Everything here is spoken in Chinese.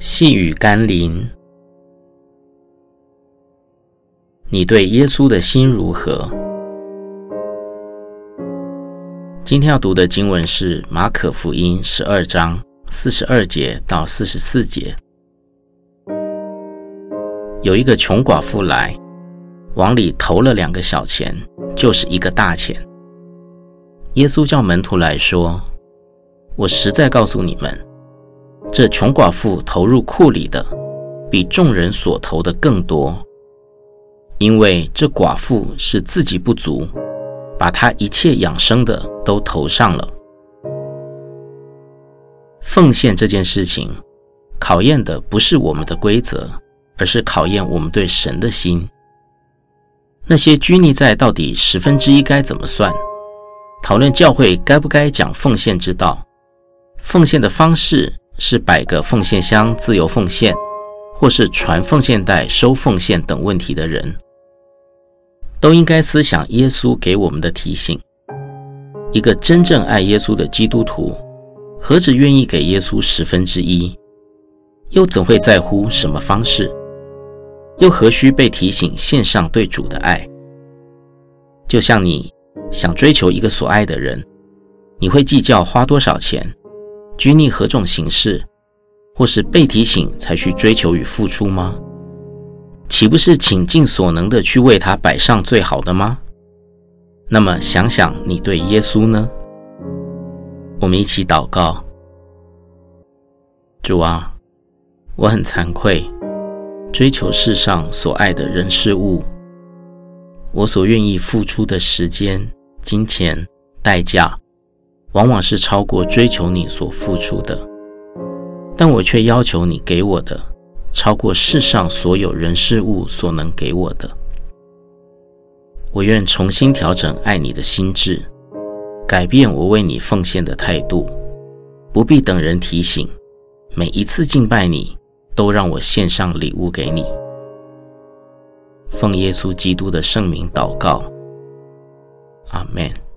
细雨甘霖，你对耶稣的心如何？今天要读的经文是马可福音十二章四十二节到四十四节。有一个穷寡妇来，往里投了两个小钱，就是一个大钱。耶稣叫门徒来说：“我实在告诉你们。”这穷寡妇投入库里的，比众人所投的更多，因为这寡妇是自己不足，把她一切养生的都投上了。奉献这件事情，考验的不是我们的规则，而是考验我们对神的心。那些拘泥在到底十分之一该怎么算，讨论教会该不该讲奉献之道，奉献的方式。是摆个奉献箱自由奉献，或是传奉献袋收奉献等问题的人，都应该思想耶稣给我们的提醒：一个真正爱耶稣的基督徒，何止愿意给耶稣十分之一，又怎会在乎什么方式？又何须被提醒献上对主的爱？就像你想追求一个所爱的人，你会计较花多少钱？拘泥何种形式，或是被提醒才去追求与付出吗？岂不是倾尽所能的去为他摆上最好的吗？那么想想你对耶稣呢？我们一起祷告：主啊，我很惭愧，追求世上所爱的人事物，我所愿意付出的时间、金钱、代价。往往是超过追求你所付出的，但我却要求你给我的，超过世上所有人事物所能给我的。我愿重新调整爱你的心智，改变我为你奉献的态度，不必等人提醒，每一次敬拜你，都让我献上礼物给你。奉耶稣基督的圣名祷告，阿门。